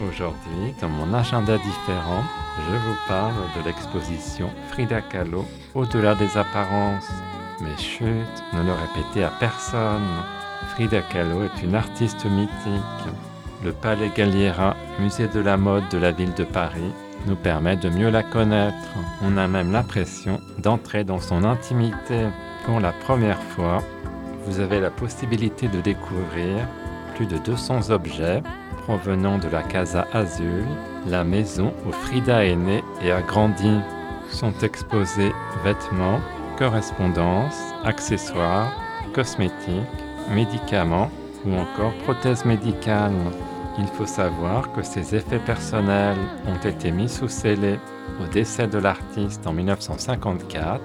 Aujourd'hui, dans mon agenda différent, je vous parle de l'exposition Frida Kahlo Au-delà des apparences. Mais chut, ne le répétez à personne. Frida Kahlo est une artiste mythique. Le Palais Galliera, musée de la mode de la ville de Paris, nous permet de mieux la connaître. On a même l'impression d'entrer dans son intimité. Pour la première fois, vous avez la possibilité de découvrir plus de 200 objets provenant de la Casa Azul, la maison où Frida est née et a grandi. Sont exposés vêtements, correspondances, accessoires, cosmétiques, médicaments ou encore prothèses médicales. Il faut savoir que ces effets personnels ont été mis sous scellé au décès de l'artiste en 1954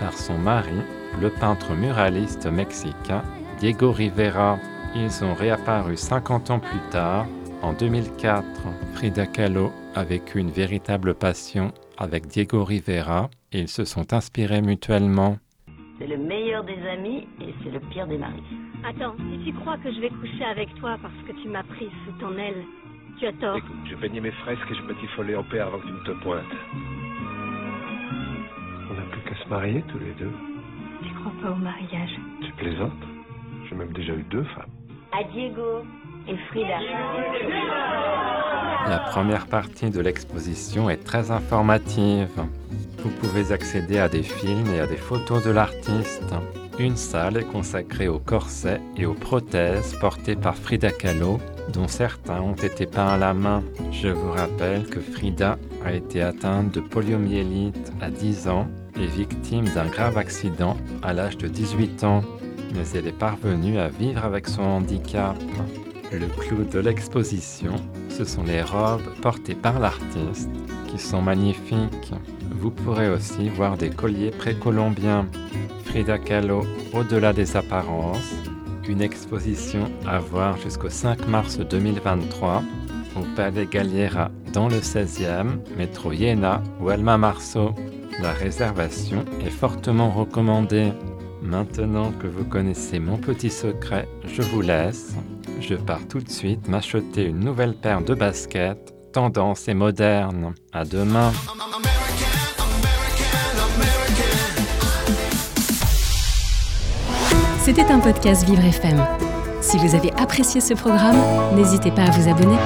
par son mari, le peintre muraliste mexicain Diego Rivera. Ils ont réapparu 50 ans plus tard, en 2004. Frida Kahlo a vécu une véritable passion avec Diego Rivera et ils se sont inspirés mutuellement. C'est le meilleur des amis et c'est le pire des maris. Attends, si tu crois que je vais coucher avec toi parce que tu m'as pris sous ton aile, tu as tort. Écoute, je peignais mes fresques et je batifolais en paix avant que tu ne te pointes. On n'a plus qu'à se marier tous les deux. Tu crois pas au mariage Tu plaisantes J'ai même déjà eu deux femmes. À Diego et Frida. La première partie de l'exposition est très informative. Vous pouvez accéder à des films et à des photos de l'artiste. Une salle est consacrée aux corsets et aux prothèses portées par Frida Kahlo, dont certains ont été peints à la main. Je vous rappelle que Frida a été atteinte de poliomyélite à 10 ans et victime d'un grave accident à l'âge de 18 ans. Mais elle est parvenue à vivre avec son handicap. Le clou de l'exposition, ce sont les robes portées par l'artiste, qui sont magnifiques. Vous pourrez aussi voir des colliers précolombiens. Frida Kahlo, au-delà des apparences, une exposition à voir jusqu'au 5 mars 2023 au Palais Galliera dans le 16e, métro Iéna ou Alma Marceau. La réservation est fortement recommandée. Maintenant que vous connaissez mon petit secret, je vous laisse. Je pars tout de suite m'acheter une nouvelle paire de baskets, tendance et moderne. À demain. C'était un podcast Vivre FM. Si vous avez apprécié ce programme, n'hésitez pas à vous abonner.